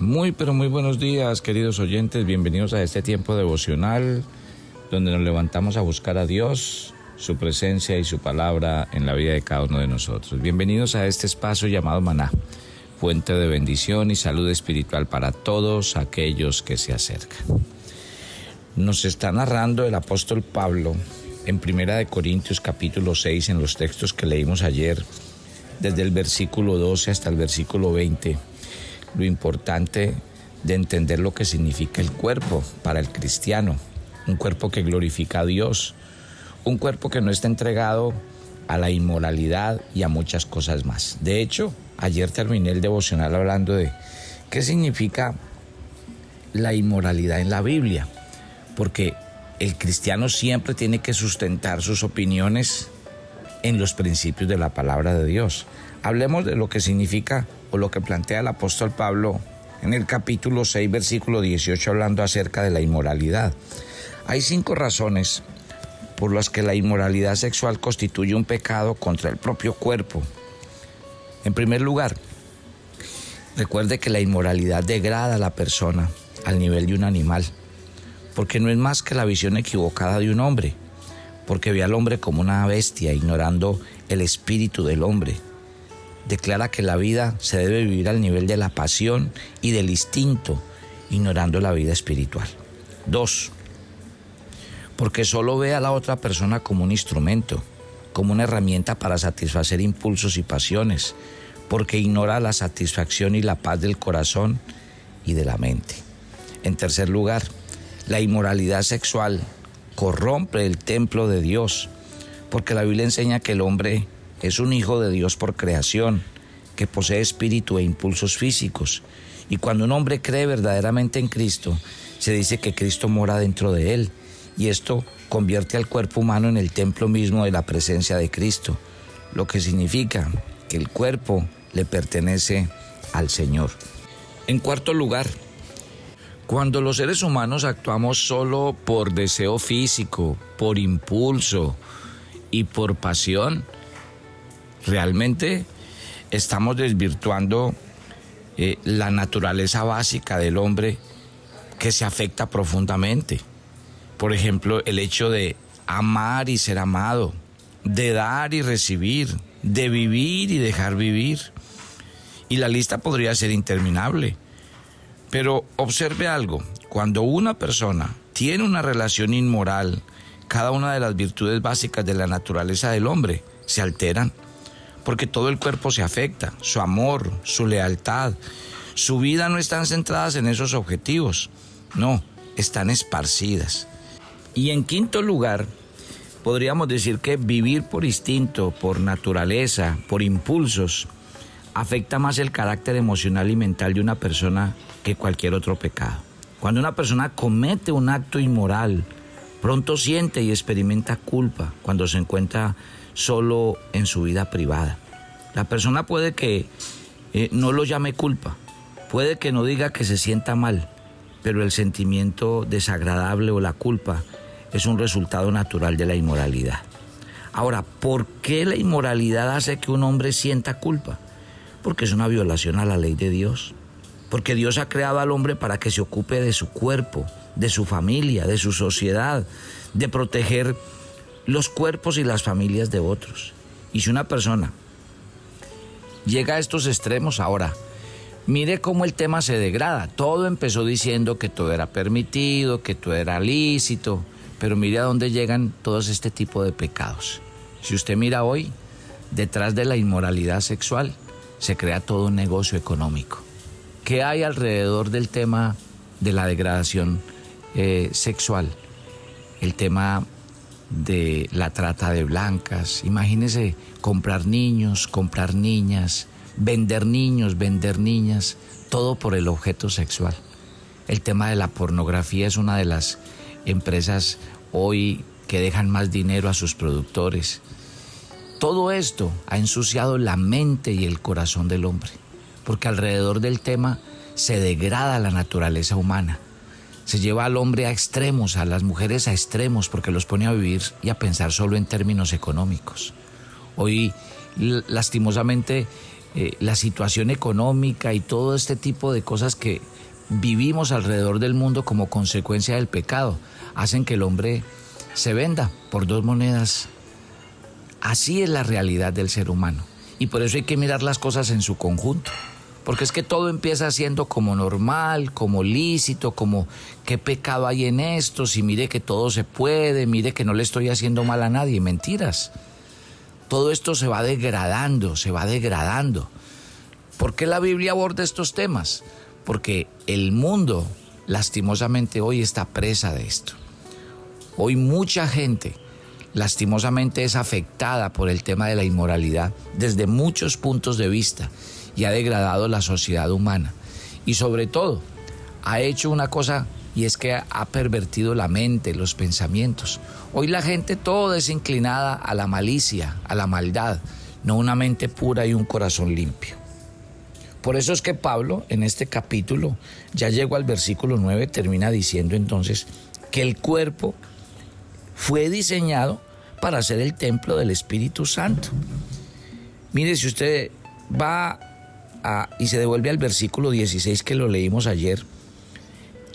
Muy, pero muy buenos días, queridos oyentes. Bienvenidos a este tiempo devocional donde nos levantamos a buscar a Dios, su presencia y su palabra en la vida de cada uno de nosotros. Bienvenidos a este espacio llamado Maná, fuente de bendición y salud espiritual para todos aquellos que se acercan. Nos está narrando el apóstol Pablo en Primera de Corintios capítulo 6 en los textos que leímos ayer, desde el versículo 12 hasta el versículo 20 lo importante de entender lo que significa el cuerpo para el cristiano, un cuerpo que glorifica a Dios, un cuerpo que no está entregado a la inmoralidad y a muchas cosas más. De hecho, ayer terminé el devocional hablando de qué significa la inmoralidad en la Biblia, porque el cristiano siempre tiene que sustentar sus opiniones en los principios de la palabra de Dios. Hablemos de lo que significa o lo que plantea el apóstol Pablo en el capítulo 6, versículo 18, hablando acerca de la inmoralidad. Hay cinco razones por las que la inmoralidad sexual constituye un pecado contra el propio cuerpo. En primer lugar, recuerde que la inmoralidad degrada a la persona al nivel de un animal, porque no es más que la visión equivocada de un hombre, porque ve al hombre como una bestia, ignorando el espíritu del hombre declara que la vida se debe vivir al nivel de la pasión y del instinto, ignorando la vida espiritual. Dos, porque solo ve a la otra persona como un instrumento, como una herramienta para satisfacer impulsos y pasiones, porque ignora la satisfacción y la paz del corazón y de la mente. En tercer lugar, la inmoralidad sexual corrompe el templo de Dios, porque la Biblia enseña que el hombre es un hijo de Dios por creación, que posee espíritu e impulsos físicos. Y cuando un hombre cree verdaderamente en Cristo, se dice que Cristo mora dentro de él. Y esto convierte al cuerpo humano en el templo mismo de la presencia de Cristo, lo que significa que el cuerpo le pertenece al Señor. En cuarto lugar, cuando los seres humanos actuamos solo por deseo físico, por impulso y por pasión, realmente estamos desvirtuando eh, la naturaleza básica del hombre que se afecta profundamente. Por ejemplo, el hecho de amar y ser amado, de dar y recibir, de vivir y dejar vivir. Y la lista podría ser interminable. Pero observe algo, cuando una persona tiene una relación inmoral, cada una de las virtudes básicas de la naturaleza del hombre se alteran porque todo el cuerpo se afecta, su amor, su lealtad, su vida no están centradas en esos objetivos, no, están esparcidas. Y en quinto lugar, podríamos decir que vivir por instinto, por naturaleza, por impulsos, afecta más el carácter emocional y mental de una persona que cualquier otro pecado. Cuando una persona comete un acto inmoral, pronto siente y experimenta culpa cuando se encuentra solo en su vida privada. La persona puede que eh, no lo llame culpa, puede que no diga que se sienta mal, pero el sentimiento desagradable o la culpa es un resultado natural de la inmoralidad. Ahora, ¿por qué la inmoralidad hace que un hombre sienta culpa? Porque es una violación a la ley de Dios. Porque Dios ha creado al hombre para que se ocupe de su cuerpo, de su familia, de su sociedad, de proteger los cuerpos y las familias de otros. Y si una persona llega a estos extremos ahora, mire cómo el tema se degrada. Todo empezó diciendo que todo era permitido, que todo era lícito, pero mire a dónde llegan todos este tipo de pecados. Si usted mira hoy, detrás de la inmoralidad sexual se crea todo un negocio económico. ¿Qué hay alrededor del tema de la degradación eh, sexual? El tema de la trata de blancas. Imagínese comprar niños, comprar niñas, vender niños, vender niñas, todo por el objeto sexual. El tema de la pornografía es una de las empresas hoy que dejan más dinero a sus productores. Todo esto ha ensuciado la mente y el corazón del hombre, porque alrededor del tema se degrada la naturaleza humana se lleva al hombre a extremos, a las mujeres a extremos, porque los pone a vivir y a pensar solo en términos económicos. Hoy, lastimosamente, eh, la situación económica y todo este tipo de cosas que vivimos alrededor del mundo como consecuencia del pecado hacen que el hombre se venda por dos monedas. Así es la realidad del ser humano. Y por eso hay que mirar las cosas en su conjunto. Porque es que todo empieza siendo como normal, como lícito, como qué pecado hay en esto, si mire que todo se puede, mire que no le estoy haciendo mal a nadie. Mentiras. Todo esto se va degradando, se va degradando. ¿Por qué la Biblia aborda estos temas? Porque el mundo, lastimosamente, hoy está presa de esto. Hoy mucha gente lastimosamente es afectada por el tema de la inmoralidad desde muchos puntos de vista y ha degradado la sociedad humana. Y sobre todo, ha hecho una cosa y es que ha pervertido la mente, los pensamientos. Hoy la gente todo es inclinada a la malicia, a la maldad, no una mente pura y un corazón limpio. Por eso es que Pablo en este capítulo, ya llegó al versículo 9, termina diciendo entonces que el cuerpo fue diseñado para ser el templo del Espíritu Santo. Mire, si usted va y se devuelve al versículo 16 que lo leímos ayer,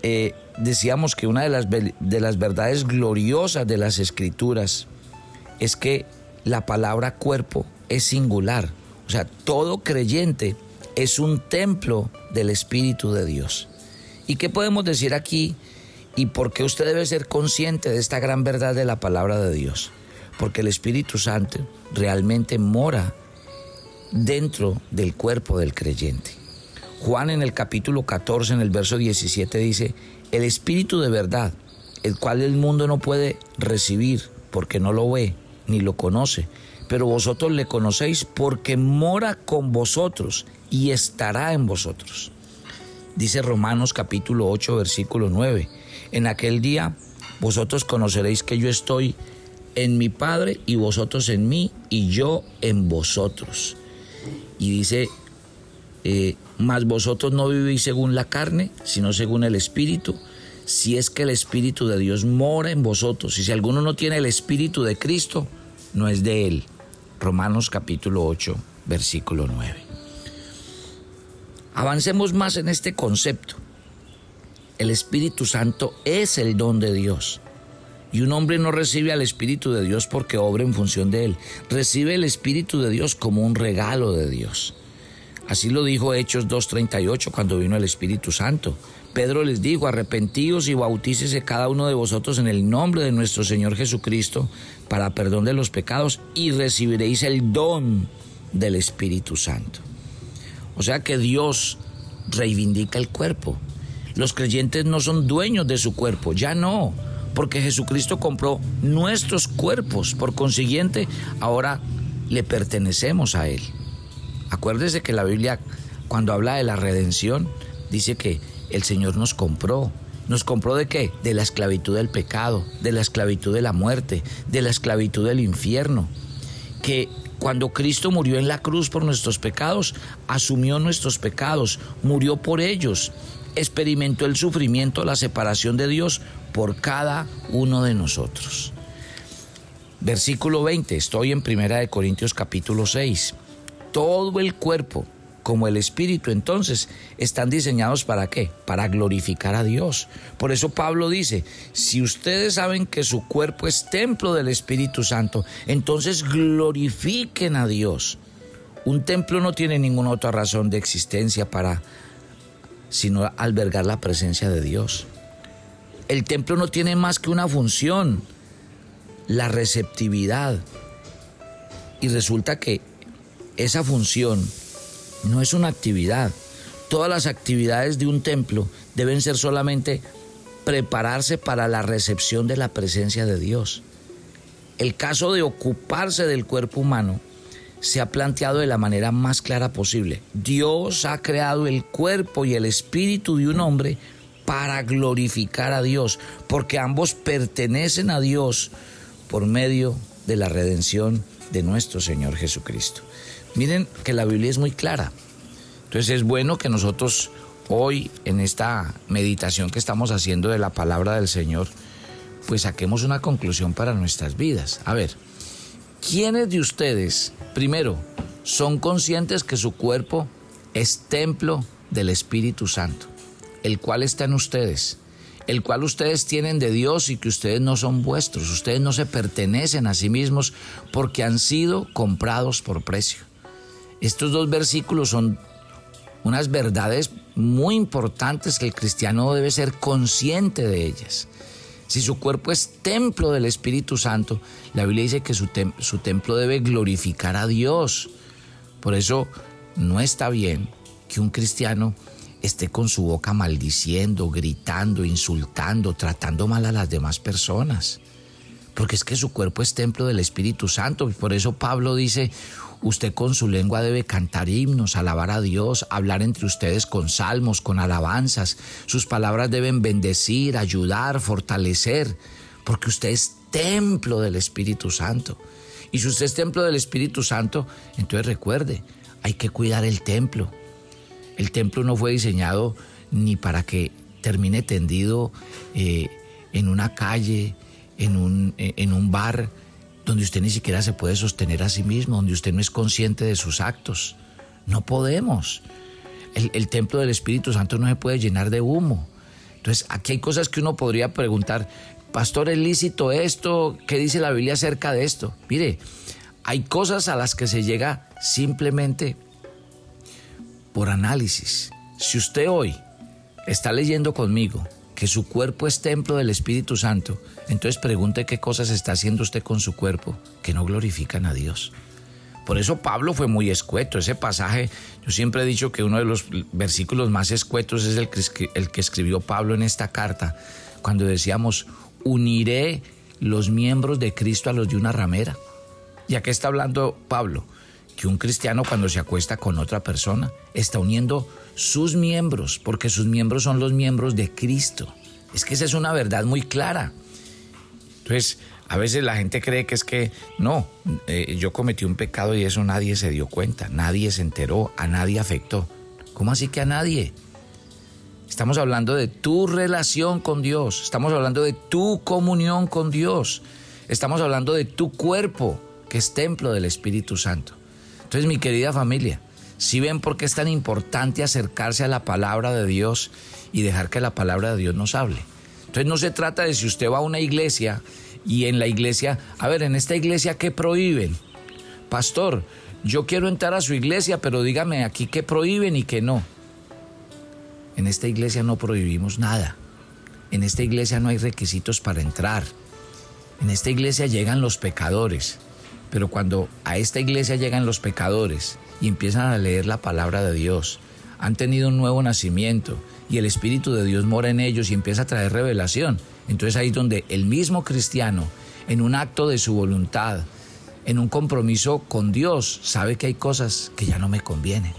eh, decíamos que una de las, de las verdades gloriosas de las escrituras es que la palabra cuerpo es singular. O sea, todo creyente es un templo del Espíritu de Dios. ¿Y qué podemos decir aquí? ¿Y por qué usted debe ser consciente de esta gran verdad de la palabra de Dios? porque el Espíritu Santo realmente mora dentro del cuerpo del creyente. Juan en el capítulo 14, en el verso 17 dice, el Espíritu de verdad, el cual el mundo no puede recibir porque no lo ve ni lo conoce, pero vosotros le conocéis porque mora con vosotros y estará en vosotros. Dice Romanos capítulo 8, versículo 9, en aquel día vosotros conoceréis que yo estoy en mi Padre y vosotros en mí y yo en vosotros. Y dice, eh, mas vosotros no vivís según la carne, sino según el Espíritu, si es que el Espíritu de Dios mora en vosotros. Y si alguno no tiene el Espíritu de Cristo, no es de él. Romanos capítulo 8, versículo 9. Avancemos más en este concepto. El Espíritu Santo es el don de Dios. Y un hombre no recibe al Espíritu de Dios porque obra en función de él. Recibe el Espíritu de Dios como un regalo de Dios. Así lo dijo Hechos 2.38 cuando vino el Espíritu Santo. Pedro les dijo, arrepentíos y bautícese cada uno de vosotros en el nombre de nuestro Señor Jesucristo para perdón de los pecados y recibiréis el don del Espíritu Santo. O sea que Dios reivindica el cuerpo. Los creyentes no son dueños de su cuerpo, ya no porque Jesucristo compró nuestros cuerpos, por consiguiente, ahora le pertenecemos a Él. Acuérdese que la Biblia, cuando habla de la redención, dice que el Señor nos compró. ¿Nos compró de qué? De la esclavitud del pecado, de la esclavitud de la muerte, de la esclavitud del infierno. Que cuando Cristo murió en la cruz por nuestros pecados, asumió nuestros pecados, murió por ellos, experimentó el sufrimiento, la separación de Dios por cada uno de nosotros. Versículo 20, estoy en Primera de Corintios capítulo 6. Todo el cuerpo como el espíritu entonces están diseñados para qué? Para glorificar a Dios. Por eso Pablo dice, si ustedes saben que su cuerpo es templo del Espíritu Santo, entonces glorifiquen a Dios. Un templo no tiene ninguna otra razón de existencia para sino albergar la presencia de Dios. El templo no tiene más que una función, la receptividad. Y resulta que esa función no es una actividad. Todas las actividades de un templo deben ser solamente prepararse para la recepción de la presencia de Dios. El caso de ocuparse del cuerpo humano se ha planteado de la manera más clara posible. Dios ha creado el cuerpo y el espíritu de un hombre para glorificar a Dios, porque ambos pertenecen a Dios por medio de la redención de nuestro Señor Jesucristo. Miren que la Biblia es muy clara. Entonces es bueno que nosotros hoy en esta meditación que estamos haciendo de la palabra del Señor, pues saquemos una conclusión para nuestras vidas. A ver, ¿quiénes de ustedes, primero, son conscientes que su cuerpo es templo del Espíritu Santo, el cual está en ustedes, el cual ustedes tienen de Dios y que ustedes no son vuestros, ustedes no se pertenecen a sí mismos porque han sido comprados por precio. Estos dos versículos son unas verdades muy importantes que el cristiano debe ser consciente de ellas. Si su cuerpo es templo del Espíritu Santo, la Biblia dice que su, su templo debe glorificar a Dios. Por eso no está bien que un cristiano esté con su boca maldiciendo, gritando, insultando, tratando mal a las demás personas. Porque es que su cuerpo es templo del Espíritu Santo. Y por eso Pablo dice, usted con su lengua debe cantar himnos, alabar a Dios, hablar entre ustedes con salmos, con alabanzas. Sus palabras deben bendecir, ayudar, fortalecer, porque usted es templo del Espíritu Santo. Y si usted es templo del Espíritu Santo, entonces recuerde, hay que cuidar el templo. El templo no fue diseñado ni para que termine tendido eh, en una calle, en un, eh, en un bar, donde usted ni siquiera se puede sostener a sí mismo, donde usted no es consciente de sus actos. No podemos. El, el, templo del Espíritu Santo no se puede llenar de humo. Entonces, aquí hay cosas que uno podría preguntar, Pastor, ¿es lícito esto? ¿Qué dice la Biblia acerca de esto? Mire, hay cosas a las que se llega simplemente por análisis. Si usted hoy está leyendo conmigo que su cuerpo es templo del Espíritu Santo, entonces pregunte qué cosas está haciendo usted con su cuerpo que no glorifican a Dios. Por eso Pablo fue muy escueto. Ese pasaje, yo siempre he dicho que uno de los versículos más escuetos es el que, escribió Pablo en esta carta, cuando decíamos, uniré los miembros de Cristo a los de una ramera. ¿Y a qué está hablando Pablo? Que un cristiano cuando se acuesta con otra persona está uniendo sus miembros, porque sus miembros son los miembros de Cristo. Es que esa es una verdad muy clara. Entonces, a veces la gente cree que es que no, eh, yo cometí un pecado y eso nadie se dio cuenta, nadie se enteró, a nadie afectó. ¿Cómo así que a nadie? Estamos hablando de tu relación con Dios, estamos hablando de tu comunión con Dios, estamos hablando de tu cuerpo, que es templo del Espíritu Santo. Entonces, mi querida familia, si ven por qué es tan importante acercarse a la palabra de Dios y dejar que la palabra de Dios nos hable. Entonces no se trata de si usted va a una iglesia y en la iglesia, a ver, en esta iglesia, ¿qué prohíben? Pastor, yo quiero entrar a su iglesia, pero dígame aquí qué prohíben y qué no. En esta iglesia no prohibimos nada. En esta iglesia no hay requisitos para entrar. En esta iglesia llegan los pecadores. Pero cuando a esta iglesia llegan los pecadores y empiezan a leer la palabra de Dios, han tenido un nuevo nacimiento y el Espíritu de Dios mora en ellos y empieza a traer revelación. Entonces ahí es donde el mismo cristiano, en un acto de su voluntad, en un compromiso con Dios, sabe que hay cosas que ya no me convienen.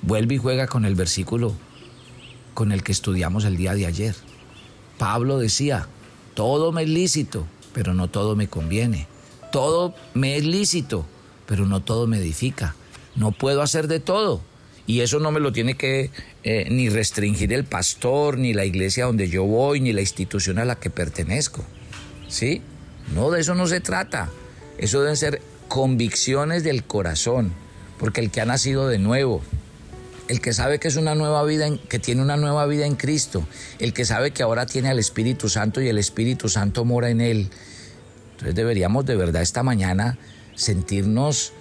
Vuelve y juega con el versículo con el que estudiamos el día de ayer. Pablo decía, todo me es lícito, pero no todo me conviene. Todo me es lícito, pero no todo me edifica. No puedo hacer de todo. Y eso no me lo tiene que eh, ni restringir el pastor, ni la iglesia donde yo voy, ni la institución a la que pertenezco. ¿Sí? No, de eso no se trata. Eso deben ser convicciones del corazón, porque el que ha nacido de nuevo, el que sabe que es una nueva vida, que tiene una nueva vida en Cristo, el que sabe que ahora tiene al Espíritu Santo y el Espíritu Santo mora en él. Entonces deberíamos de verdad esta mañana sentirnos,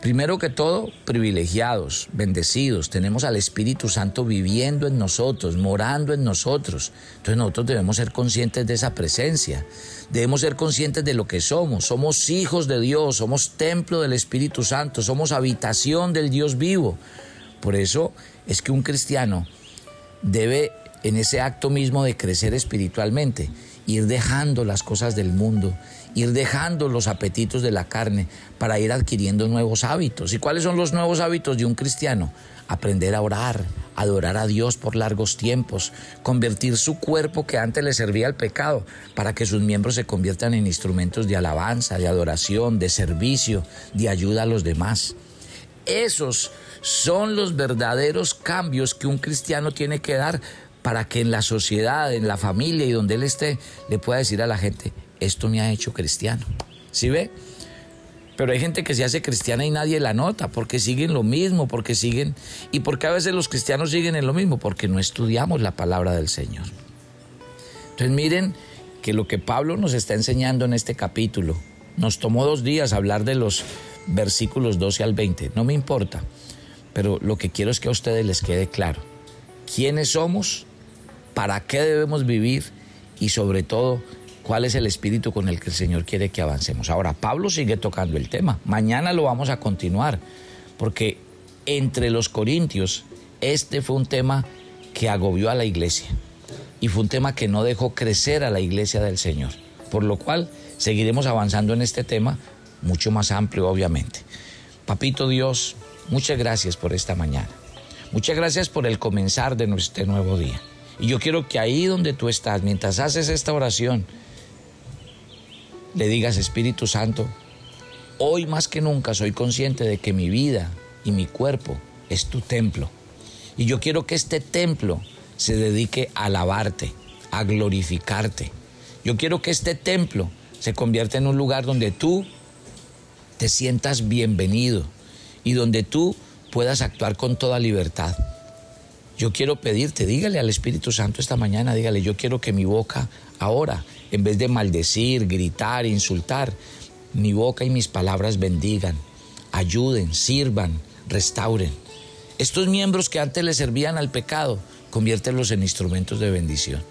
primero que todo, privilegiados, bendecidos. Tenemos al Espíritu Santo viviendo en nosotros, morando en nosotros. Entonces nosotros debemos ser conscientes de esa presencia. Debemos ser conscientes de lo que somos. Somos hijos de Dios, somos templo del Espíritu Santo, somos habitación del Dios vivo. Por eso es que un cristiano debe, en ese acto mismo de crecer espiritualmente, ir dejando las cosas del mundo, ir dejando los apetitos de la carne para ir adquiriendo nuevos hábitos. ¿Y cuáles son los nuevos hábitos de un cristiano? Aprender a orar, adorar a Dios por largos tiempos, convertir su cuerpo que antes le servía al pecado para que sus miembros se conviertan en instrumentos de alabanza, de adoración, de servicio, de ayuda a los demás. Esos son los verdaderos cambios que un cristiano tiene que dar para que en la sociedad, en la familia y donde él esté, le pueda decir a la gente, esto me ha hecho cristiano. ¿Sí ve? Pero hay gente que se hace cristiana y nadie la nota, porque siguen lo mismo, porque siguen... ¿Y porque a veces los cristianos siguen en lo mismo? Porque no estudiamos la palabra del Señor. Entonces miren que lo que Pablo nos está enseñando en este capítulo, nos tomó dos días hablar de los versículos 12 al 20, no me importa, pero lo que quiero es que a ustedes les quede claro quiénes somos, para qué debemos vivir y sobre todo cuál es el espíritu con el que el Señor quiere que avancemos. Ahora, Pablo sigue tocando el tema, mañana lo vamos a continuar, porque entre los corintios este fue un tema que agobió a la iglesia y fue un tema que no dejó crecer a la iglesia del Señor, por lo cual seguiremos avanzando en este tema mucho más amplio, obviamente. Papito Dios, muchas gracias por esta mañana. Muchas gracias por el comenzar de este nuevo día. Y yo quiero que ahí donde tú estás, mientras haces esta oración, le digas, Espíritu Santo, hoy más que nunca soy consciente de que mi vida y mi cuerpo es tu templo. Y yo quiero que este templo se dedique a alabarte, a glorificarte. Yo quiero que este templo se convierta en un lugar donde tú te sientas bienvenido y donde tú puedas actuar con toda libertad. Yo quiero pedirte, dígale al Espíritu Santo esta mañana, dígale, yo quiero que mi boca ahora, en vez de maldecir, gritar, insultar, mi boca y mis palabras bendigan, ayuden, sirvan, restauren. Estos miembros que antes le servían al pecado, conviértelos en instrumentos de bendición.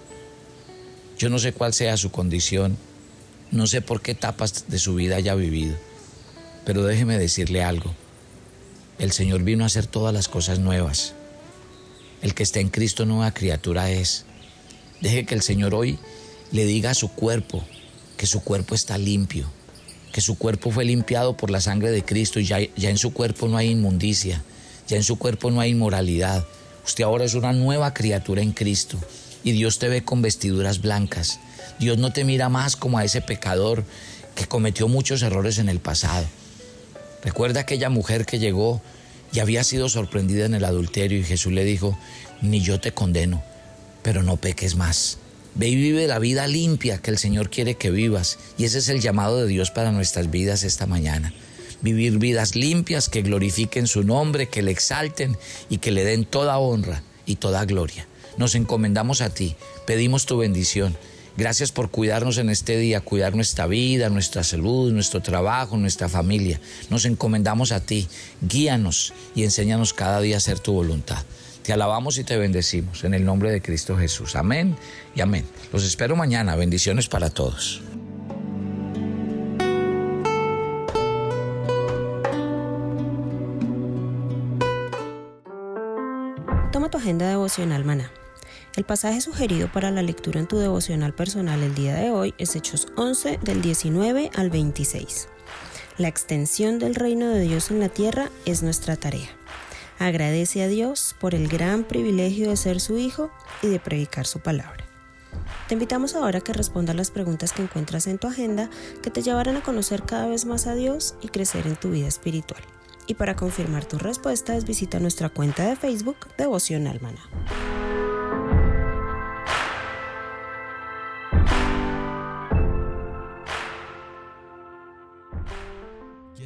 Yo no sé cuál sea su condición, no sé por qué etapas de su vida haya vivido, pero déjeme decirle algo. El Señor vino a hacer todas las cosas nuevas. El que está en Cristo nueva criatura es. Deje que el Señor hoy le diga a su cuerpo que su cuerpo está limpio, que su cuerpo fue limpiado por la sangre de Cristo y ya, ya en su cuerpo no hay inmundicia, ya en su cuerpo no hay inmoralidad. Usted ahora es una nueva criatura en Cristo y Dios te ve con vestiduras blancas. Dios no te mira más como a ese pecador que cometió muchos errores en el pasado. Recuerda aquella mujer que llegó y había sido sorprendida en el adulterio y Jesús le dijo, ni yo te condeno, pero no peques más. Ve y vive la vida limpia que el Señor quiere que vivas y ese es el llamado de Dios para nuestras vidas esta mañana. Vivir vidas limpias que glorifiquen su nombre, que le exalten y que le den toda honra y toda gloria. Nos encomendamos a ti, pedimos tu bendición Gracias por cuidarnos en este día, cuidar nuestra vida, nuestra salud, nuestro trabajo, nuestra familia. Nos encomendamos a ti. Guíanos y enséñanos cada día a hacer tu voluntad. Te alabamos y te bendecimos en el nombre de Cristo Jesús. Amén y amén. Los espero mañana. Bendiciones para todos. Toma tu agenda devocional, maná el pasaje sugerido para la lectura en tu devocional personal el día de hoy es Hechos 11 del 19 al 26. La extensión del reino de Dios en la tierra es nuestra tarea. Agradece a Dios por el gran privilegio de ser su hijo y de predicar su palabra. Te invitamos ahora a que respondas las preguntas que encuentras en tu agenda que te llevarán a conocer cada vez más a Dios y crecer en tu vida espiritual. Y para confirmar tus respuestas, visita nuestra cuenta de Facebook Devocional Maná.